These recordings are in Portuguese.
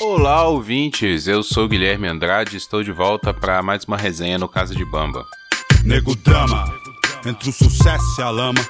Olá, ouvintes! Eu sou Guilherme Andrade e estou de volta para mais uma resenha no Casa de Bamba. Nego drama, entre o sucesso e a lama.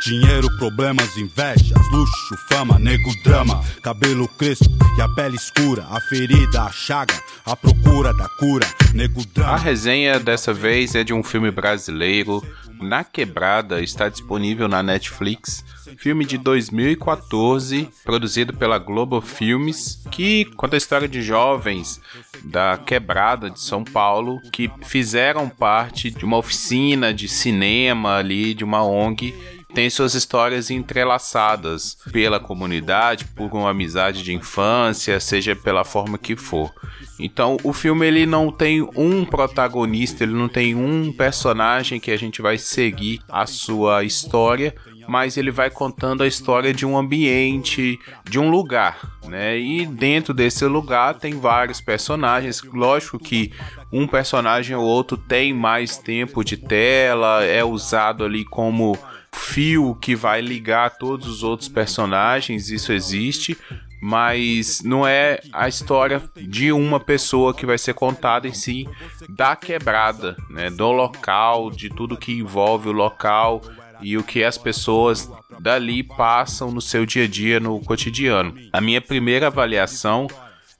Dinheiro, problemas, invejas, luxo, fama, nego drama, cabelo crespo e a pele escura, a ferida, a chaga, a procura da cura, nego drama. A resenha dessa vez é de um filme brasileiro, Na Quebrada, está disponível na Netflix. Filme de 2014, produzido pela Globo Filmes, que conta a história de jovens da Quebrada de São Paulo que fizeram parte de uma oficina de cinema ali, de uma ONG tem suas histórias entrelaçadas pela comunidade, por uma amizade de infância, seja pela forma que for. Então, o filme ele não tem um protagonista, ele não tem um personagem que a gente vai seguir a sua história, mas ele vai contando a história de um ambiente, de um lugar, né? E dentro desse lugar tem vários personagens. Lógico que um personagem ou outro tem mais tempo de tela, é usado ali como fio que vai ligar todos os outros personagens, isso existe, mas não é a história de uma pessoa que vai ser contada em si da quebrada, né, do local, de tudo que envolve o local e o que as pessoas dali passam no seu dia a dia, no cotidiano. A minha primeira avaliação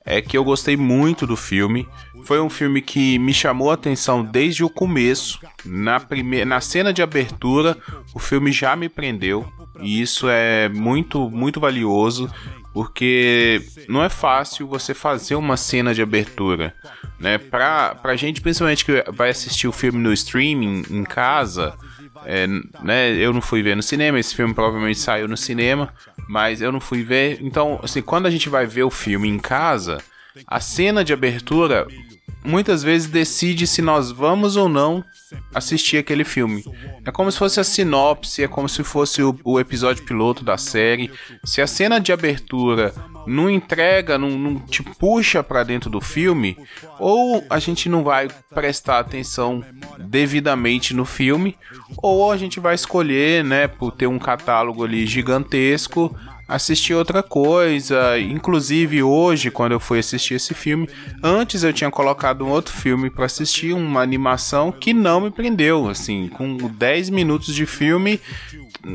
é que eu gostei muito do filme. Foi um filme que me chamou a atenção desde o começo. Na, primeira, na cena de abertura, o filme já me prendeu. E isso é muito, muito valioso. Porque não é fácil você fazer uma cena de abertura. Né? Pra, pra gente, principalmente que vai assistir o filme no streaming em casa, é, né, eu não fui ver no cinema, esse filme provavelmente saiu no cinema, mas eu não fui ver. Então, assim, quando a gente vai ver o filme em casa, a cena de abertura muitas vezes decide se nós vamos ou não assistir aquele filme. É como se fosse a sinopse, é como se fosse o, o episódio piloto da série. Se a cena de abertura não entrega, não, não te puxa para dentro do filme, ou a gente não vai prestar atenção devidamente no filme, ou a gente vai escolher, né, por ter um catálogo ali gigantesco, assistir outra coisa. Inclusive hoje, quando eu fui assistir esse filme, antes eu tinha colocado um outro filme para assistir, uma animação que não me prendeu. Assim, com 10 minutos de filme,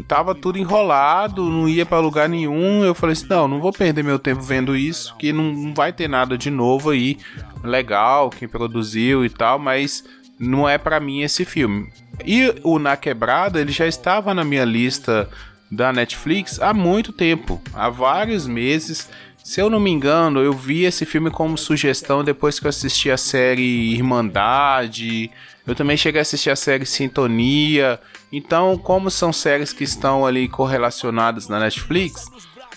tava tudo enrolado, não ia para lugar nenhum. Eu falei assim: não, não vou perder meu tempo vendo isso, que não, vai ter nada de novo aí. Legal, quem produziu e tal, mas não é para mim esse filme. E o Na Quebrada, ele já estava na minha lista da Netflix há muito tempo, há vários meses. Se eu não me engano, eu vi esse filme como sugestão depois que eu assisti a série Irmandade. Eu também cheguei a assistir a série Sintonia. Então, como são séries que estão ali correlacionadas na Netflix,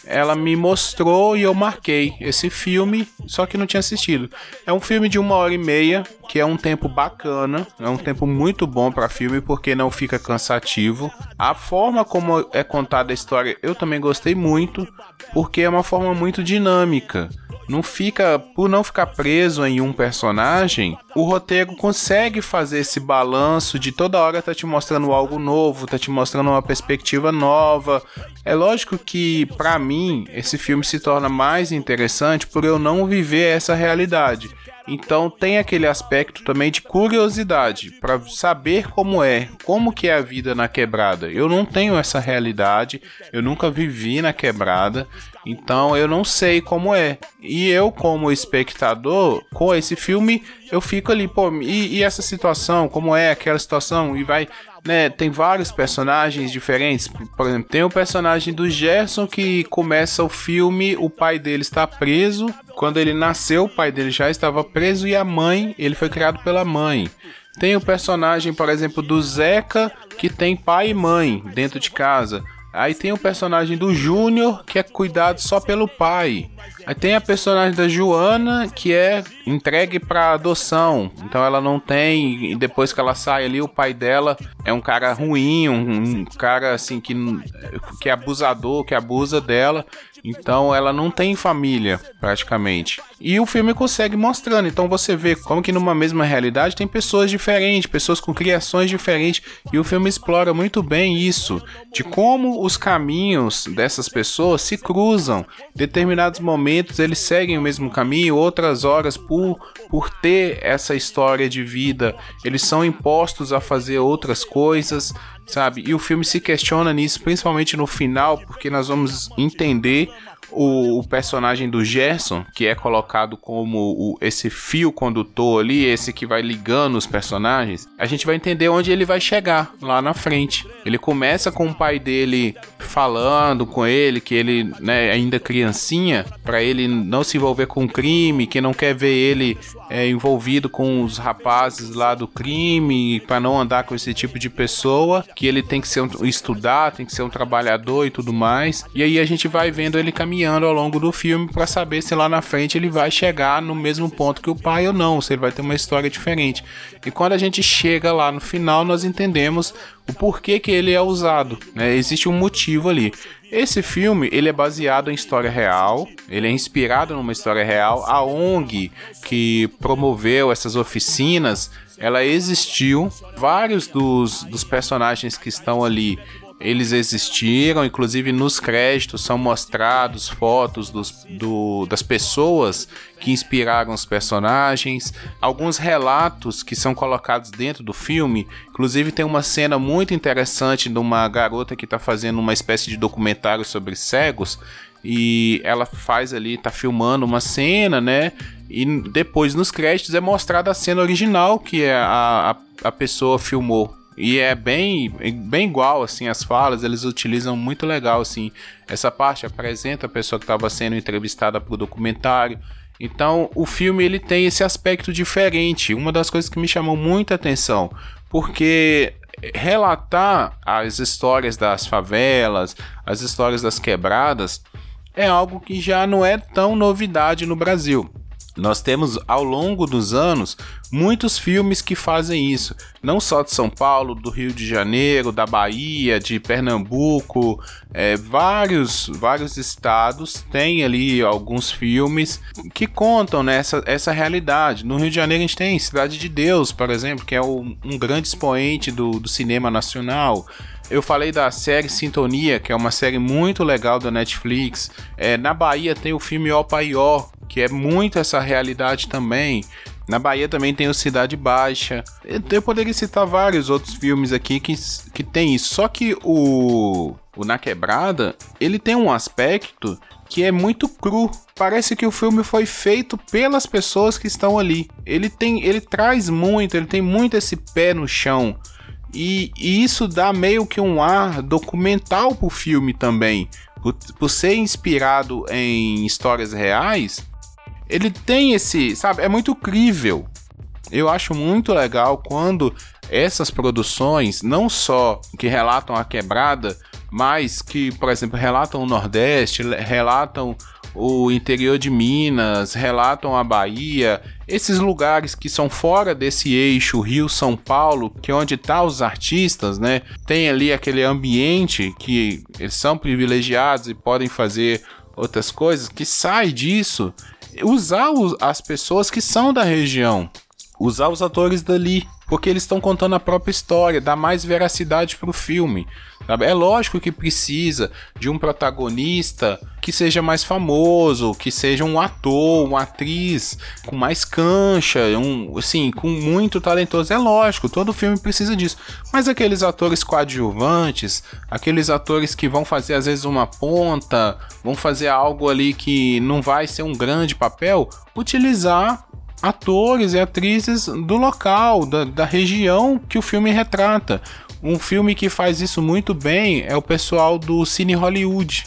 ela me mostrou e eu marquei esse filme, só que não tinha assistido. É um filme de uma hora e meia, que é um tempo bacana, é um tempo muito bom para filme porque não fica cansativo. A forma como é contada a história eu também gostei muito, porque é uma forma muito dinâmica não fica por não ficar preso em um personagem, o roteiro consegue fazer esse balanço de toda hora tá te mostrando algo novo, tá te mostrando uma perspectiva nova. É lógico que para mim esse filme se torna mais interessante por eu não viver essa realidade. Então tem aquele aspecto também de curiosidade para saber como é, como que é a vida na quebrada. Eu não tenho essa realidade, eu nunca vivi na quebrada, então eu não sei como é. E eu como espectador, com esse filme, eu fico ali, pô, e, e essa situação, como é aquela situação e vai né, tem vários personagens diferentes. Por exemplo, tem o personagem do Gerson que começa o filme, o pai dele está preso. Quando ele nasceu, o pai dele já estava preso e a mãe, ele foi criado pela mãe. Tem o personagem, por exemplo, do Zeca, que tem pai e mãe dentro de casa. Aí tem o personagem do Júnior, que é cuidado só pelo pai. Aí tem a personagem da Joana, que é entregue para adoção. Então ela não tem. E depois que ela sai ali, o pai dela é um cara ruim, um, um cara assim que, que é abusador, que abusa dela. Então ela não tem família, praticamente. E o filme consegue mostrando. Então você vê como que numa mesma realidade tem pessoas diferentes, pessoas com criações diferentes. E o filme explora muito bem isso. De como os caminhos dessas pessoas se cruzam. Determinados momentos eles seguem o mesmo caminho, outras horas por por ter essa história de vida, eles são impostos a fazer outras coisas, sabe? E o filme se questiona nisso, principalmente no final, porque nós vamos entender o, o, personagem do Gerson, que é colocado como o, esse fio condutor ali, esse que vai ligando os personagens, a gente vai entender onde ele vai chegar lá na frente. Ele começa com o pai dele falando com ele que ele, né, ainda criancinha, para ele não se envolver com crime, que não quer ver ele é, envolvido com os rapazes lá do crime, para não andar com esse tipo de pessoa, que ele tem que ser um, estudar, tem que ser um trabalhador e tudo mais. E aí a gente vai vendo ele caminhando ao longo do filme para saber se lá na frente ele vai chegar no mesmo ponto que o pai ou não, se ele vai ter uma história diferente. E quando a gente chega lá no final, nós entendemos o porquê que ele é usado. Né? Existe um motivo ali. Esse filme ele é baseado em história real, ele é inspirado numa história real. A ONG que promoveu essas oficinas, ela existiu. Vários dos, dos personagens que estão ali eles existiram, inclusive nos créditos são mostrados fotos dos, do, das pessoas que inspiraram os personagens, alguns relatos que são colocados dentro do filme. Inclusive tem uma cena muito interessante de uma garota que está fazendo uma espécie de documentário sobre cegos e ela faz ali, tá filmando uma cena, né? E depois nos créditos é mostrada a cena original que a, a, a pessoa filmou. E é bem, bem igual, assim, as falas, eles utilizam muito legal, assim, essa parte apresenta a pessoa que estava sendo entrevistada para o documentário. Então, o filme ele tem esse aspecto diferente. Uma das coisas que me chamou muita atenção, porque relatar as histórias das favelas, as histórias das quebradas, é algo que já não é tão novidade no Brasil. Nós temos ao longo dos anos muitos filmes que fazem isso, não só de São Paulo, do Rio de Janeiro, da Bahia, de Pernambuco, é, vários vários estados têm ali alguns filmes que contam nessa essa realidade. No Rio de Janeiro a gente tem Cidade de Deus, por exemplo, que é o, um grande expoente do, do cinema nacional. Eu falei da série Sintonia, que é uma série muito legal da Netflix. É, na Bahia tem o filme Opaió, que é muito essa realidade também. Na Bahia também tem o Cidade Baixa. Eu poderia citar vários outros filmes aqui que, que tem isso. Só que o, o Na Quebrada, ele tem um aspecto que é muito cru. Parece que o filme foi feito pelas pessoas que estão ali. Ele tem, ele traz muito, ele tem muito esse pé no chão. E, e isso dá meio que um ar documental pro filme também. Por, por ser inspirado em histórias reais, ele tem esse, sabe, é muito crível. Eu acho muito legal quando essas produções, não só que relatam a quebrada, mas que, por exemplo, relatam o Nordeste, relatam o interior de Minas, relatam a Bahia, esses lugares que são fora desse eixo Rio-São Paulo, que é onde tá os artistas, né? Tem ali aquele ambiente que eles são privilegiados e podem fazer outras coisas, que sai disso usar as pessoas que são da região, usar os atores dali, porque eles estão contando a própria história, dá mais veracidade pro filme. Sabe? É lógico que precisa de um protagonista que seja mais famoso, que seja um ator, uma atriz com mais cancha, um, assim, com muito talentoso. É lógico, todo filme precisa disso. Mas aqueles atores coadjuvantes, aqueles atores que vão fazer às vezes uma ponta, vão fazer algo ali que não vai ser um grande papel, utilizar atores e atrizes do local, da, da região que o filme retrata. Um filme que faz isso muito bem é o pessoal do Cine Hollywood.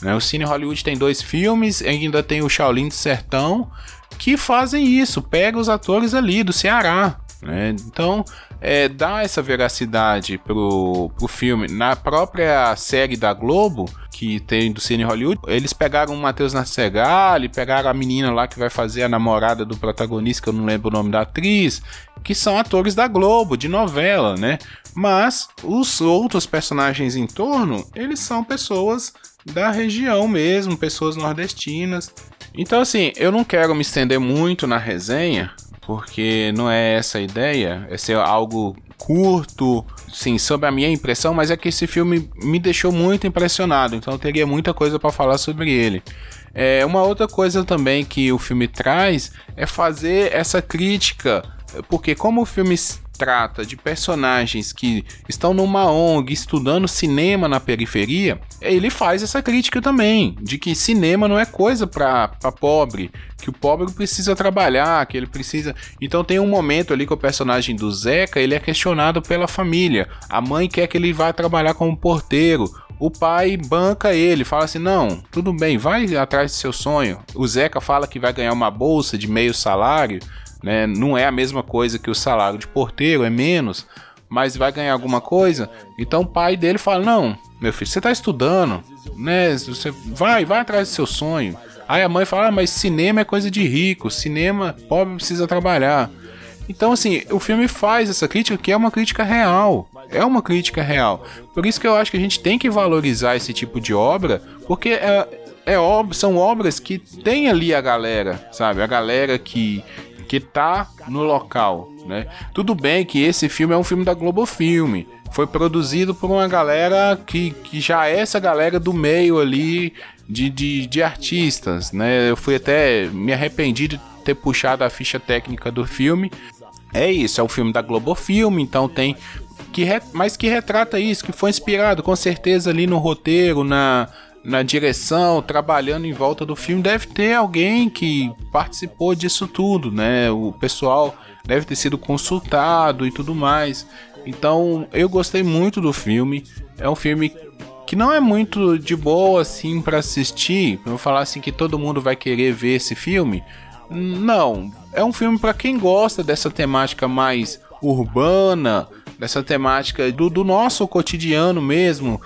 Né? O Cine Hollywood tem dois filmes, ainda tem o Shaolin do Sertão, que fazem isso, pega os atores ali do Ceará. Né? Então, é, dá essa veracidade pro, pro filme. Na própria série da Globo, que tem do Cine Hollywood, eles pegaram o Matheus Nascegali, pegaram a menina lá que vai fazer a namorada do protagonista, que eu não lembro o nome da atriz, que são atores da Globo, de novela, né? Mas os outros personagens em torno, eles são pessoas da região mesmo, pessoas nordestinas. Então, assim, eu não quero me estender muito na resenha, porque não é essa a ideia, é ser algo curto, sim, sobre a minha impressão, mas é que esse filme me deixou muito impressionado, então eu teria muita coisa para falar sobre ele. É, uma outra coisa também que o filme traz é fazer essa crítica, porque como o filme trata de personagens que estão numa ONG estudando cinema na periferia, ele faz essa crítica também, de que cinema não é coisa para pobre, que o pobre precisa trabalhar, que ele precisa. Então tem um momento ali que o personagem do Zeca, ele é questionado pela família. A mãe quer que ele vá trabalhar como porteiro. O pai banca ele, fala assim: "Não, tudo bem, vai atrás do seu sonho". O Zeca fala que vai ganhar uma bolsa de meio salário né? Não é a mesma coisa que o salário de porteiro, é menos, mas vai ganhar alguma coisa. Então o pai dele fala: Não, meu filho, você está estudando, né? Você vai, vai atrás do seu sonho. Aí a mãe fala: ah, Mas cinema é coisa de rico, cinema pobre precisa trabalhar. Então, assim, o filme faz essa crítica que é uma crítica real. É uma crítica real. Por isso que eu acho que a gente tem que valorizar esse tipo de obra, porque é, é são obras que tem ali a galera, sabe? A galera que, que tá no local, né? Tudo bem que esse filme é um filme da Globo Filme, foi produzido por uma galera que, que já é essa galera do meio ali de, de, de artistas, né? Eu fui até me arrependi de ter puxado a ficha técnica do filme. É isso, é um filme da Globo Filme, então tem que mas que retrata isso, que foi inspirado com certeza ali no roteiro, na na direção, trabalhando em volta do filme, deve ter alguém que participou disso tudo, né? O pessoal deve ter sido consultado e tudo mais. Então, eu gostei muito do filme. É um filme que não é muito de boa assim para assistir. Eu falar assim que todo mundo vai querer ver esse filme. Não, é um filme para quem gosta dessa temática mais urbana, dessa temática do, do nosso cotidiano mesmo,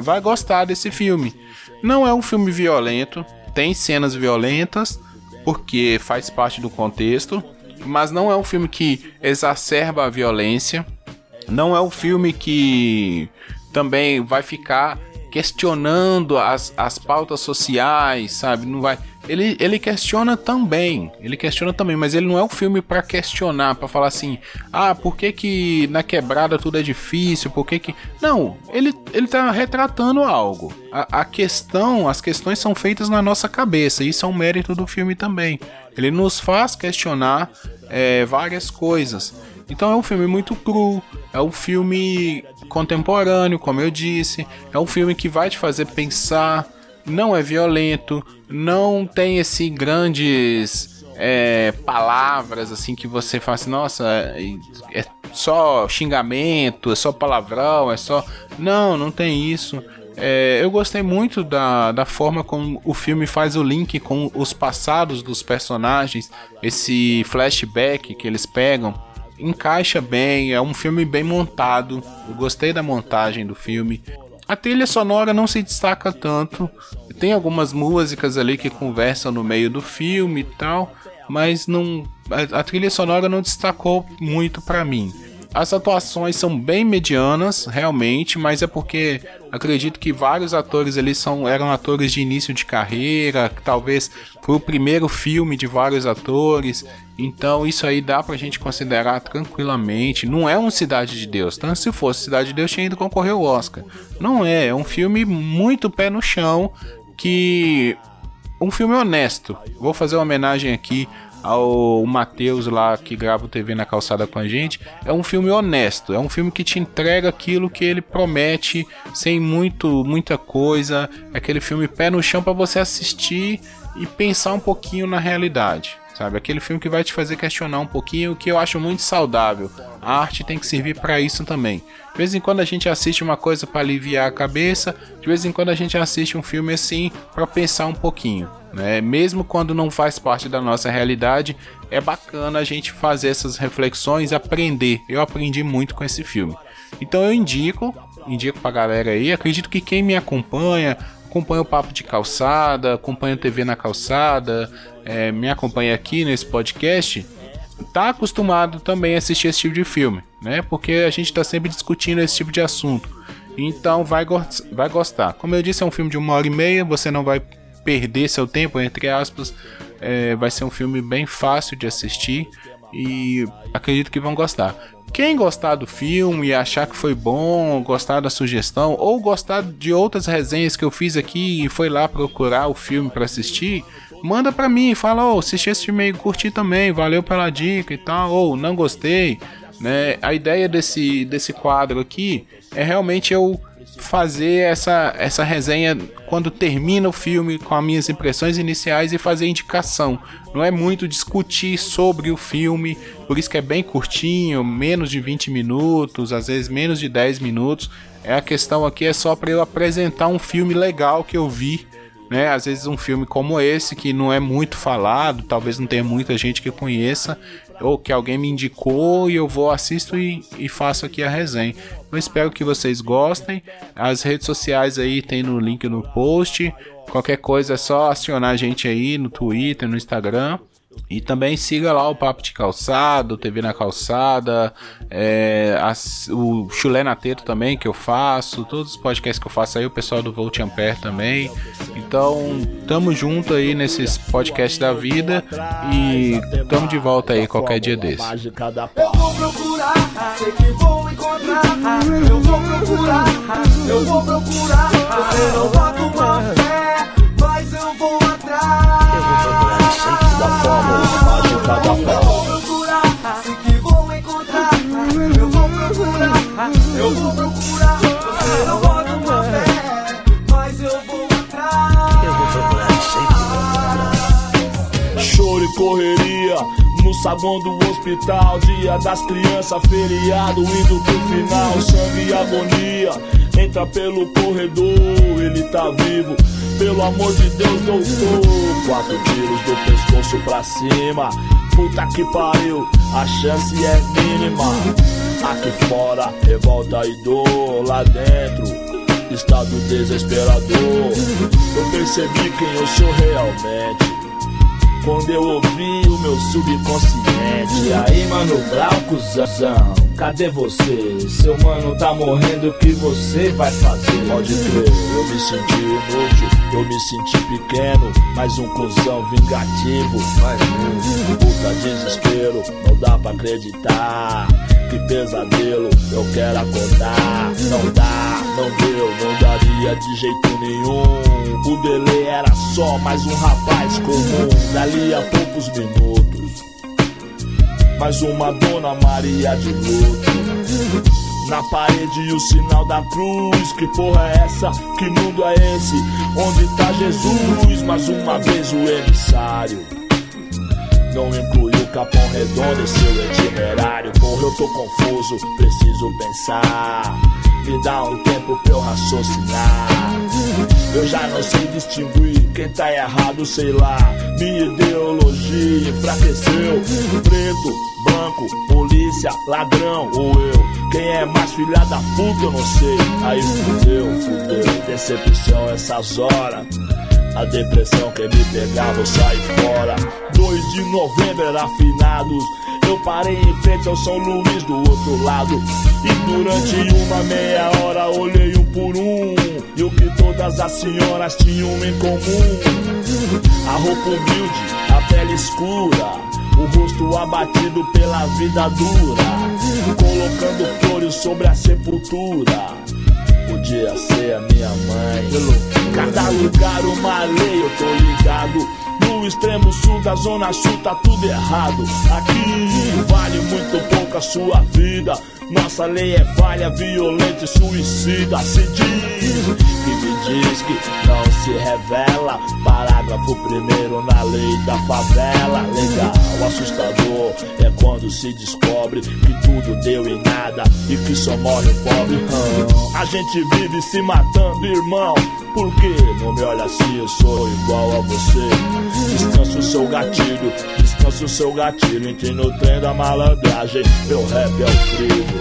vai gostar desse filme. Não é um filme violento, tem cenas violentas, porque faz parte do contexto, mas não é um filme que exacerba a violência. Não é um filme que também vai ficar questionando as, as pautas sociais, sabe? Não vai. Ele, ele questiona também, ele questiona também, mas ele não é um filme para questionar, para falar assim, ah, por que que na quebrada tudo é difícil, por que que... Não, ele, ele tá retratando algo. A, a questão, as questões são feitas na nossa cabeça, isso é um mérito do filme também. Ele nos faz questionar é, várias coisas. Então é um filme muito cru, é um filme contemporâneo, como eu disse, é um filme que vai te fazer pensar, não é violento, não tem esse grandes é, palavras assim que você fala assim, nossa, é, é só xingamento, é só palavrão, é só. Não, não tem isso. É, eu gostei muito da, da forma como o filme faz o link com os passados dos personagens, esse flashback que eles pegam encaixa bem, é um filme bem montado. Eu gostei da montagem do filme. A trilha sonora não se destaca tanto. Tem algumas músicas ali que conversam no meio do filme e tal, mas não a, a trilha sonora não destacou muito para mim. As atuações são bem medianas, realmente, mas é porque acredito que vários atores ali são, eram atores de início de carreira, talvez foi o primeiro filme de vários atores, então isso aí dá pra gente considerar tranquilamente. Não é um Cidade de Deus, tanto se fosse Cidade de Deus tinha ido concorrer ao Oscar. Não é, é um filme muito pé no chão, que um filme honesto. Vou fazer uma homenagem aqui ao Matheus lá que grava o TV na calçada com a gente, é um filme honesto, é um filme que te entrega aquilo que ele promete, sem muito muita coisa, é aquele filme pé no chão para você assistir e pensar um pouquinho na realidade. Sabe, aquele filme que vai te fazer questionar um pouquinho, que eu acho muito saudável. A arte tem que servir para isso também. De vez em quando a gente assiste uma coisa para aliviar a cabeça, de vez em quando a gente assiste um filme assim para pensar um pouquinho. Né? Mesmo quando não faz parte da nossa realidade, é bacana a gente fazer essas reflexões, aprender. Eu aprendi muito com esse filme. Então eu indico, indico pra galera aí. Acredito que quem me acompanha, acompanha o Papo de Calçada, acompanha o TV na Calçada, é, me acompanha aqui nesse podcast, tá acostumado também a assistir esse tipo de filme, né? Porque a gente tá sempre discutindo esse tipo de assunto. Então vai, go vai gostar. Como eu disse, é um filme de uma hora e meia, você não vai perder seu tempo, entre aspas. É, vai ser um filme bem fácil de assistir e acredito que vão gostar. quem gostar do filme e achar que foi bom, gostar da sugestão, ou gostar de outras resenhas que eu fiz aqui e foi lá procurar o filme para assistir, manda pra mim, fala, ô, oh, assisti esse filme aí, curti também, valeu pela dica e tal, ou não gostei, né? A ideia desse, desse quadro aqui é realmente eu fazer essa, essa resenha quando termina o filme com as minhas impressões iniciais e fazer indicação. Não é muito discutir sobre o filme, por isso que é bem curtinho, menos de 20 minutos, às vezes menos de 10 minutos. É a questão aqui é só para eu apresentar um filme legal que eu vi né? Às vezes um filme como esse que não é muito falado, talvez não tenha muita gente que conheça, ou que alguém me indicou e eu vou assisto e, e faço aqui a resenha. Eu espero que vocês gostem. As redes sociais aí tem no link no post. Qualquer coisa é só acionar a gente aí no Twitter, no Instagram. E também siga lá o Papo de Calçado, TV na Calçada, é, as, o Chulé na Teto também, que eu faço, todos os podcasts que eu faço aí, o pessoal do Volt Ampere também. Então, tamo junto aí nesses podcasts da vida e tamo de volta aí qualquer dia desse. Eu vou procurar, sei que vou encontrar. Eu vou procurar, eu vou procurar. Você não bota uma fé, mas eu vou atrás. Da forma, mágica da forma. Eu vou procurar. Eu vou procurar, procurar. Você não bota uma fé, mas eu vou atrás. Eu vou procurar, sei que vou atrás. Choro e correria no saguão do hospital, dia das crianças, feriado, indo pro final, sangue e agonia. Entra pelo corredor, ele tá vivo. Pelo amor de Deus, doutor. Quatro tiros do pescoço pra cima. Puta que pariu, a chance é mínima. Aqui fora, revolta e dor. Lá dentro, estado desesperador. Eu percebi quem eu sou realmente. Quando eu ouvi o meu subconsciente Aí mano Glaucozão, cadê você? Seu mano tá morrendo, o que você vai fazer? Pode crer, eu me senti inútil Eu me senti pequeno, mais um cuzão vingativo Mais um, puta desespero, não dá pra acreditar que pesadelo, eu quero acordar. Não dá, não deu, não daria de jeito nenhum. O Dele era só mais um rapaz comum. Dali a poucos minutos, mais uma Dona Maria de luto. Na parede o sinal da cruz. Que porra é essa? Que mundo é esse? Onde tá Jesus? Mais uma vez o emissário. Não inclui o Capão Redondo em seu itinerário. Porra, eu tô confuso, preciso pensar. Me dá um tempo pra eu raciocinar. Eu já não sei distinguir quem tá errado, sei lá. Minha ideologia enfraqueceu. Preto, branco, polícia, ladrão ou eu. Quem é mais filha da puta eu não sei. Aí fudeu, fudeu. Decepção essas horas. A depressão quer me pegar, vou sair fora. 2 de novembro era finados. Eu parei em frente ao São Luís do outro lado. E durante uma meia hora olhei um por um. E o que todas as senhoras tinham em comum: a roupa humilde, a pele escura. O rosto abatido pela vida dura, colocando flores sobre a sepultura podia ser a minha mãe. Cada lugar uma lei, eu tô ligado. No extremo sul da zona sul tá tudo errado. Aqui vale muito pouco a sua vida. Nossa lei é falha, violenta e suicida. Se diz que me diz que não se revela. Parágrafo primeiro na lei da favela. Legal, assustador é quando se descobre que tudo deu em nada e que só morre o pobre. a gente vive se matando, irmão. Por que não me olha assim? Eu sou igual a você. Descansa o seu gatilho, descansa o seu gatilho. Entre no trem da malandragem. Meu rap é o trigo.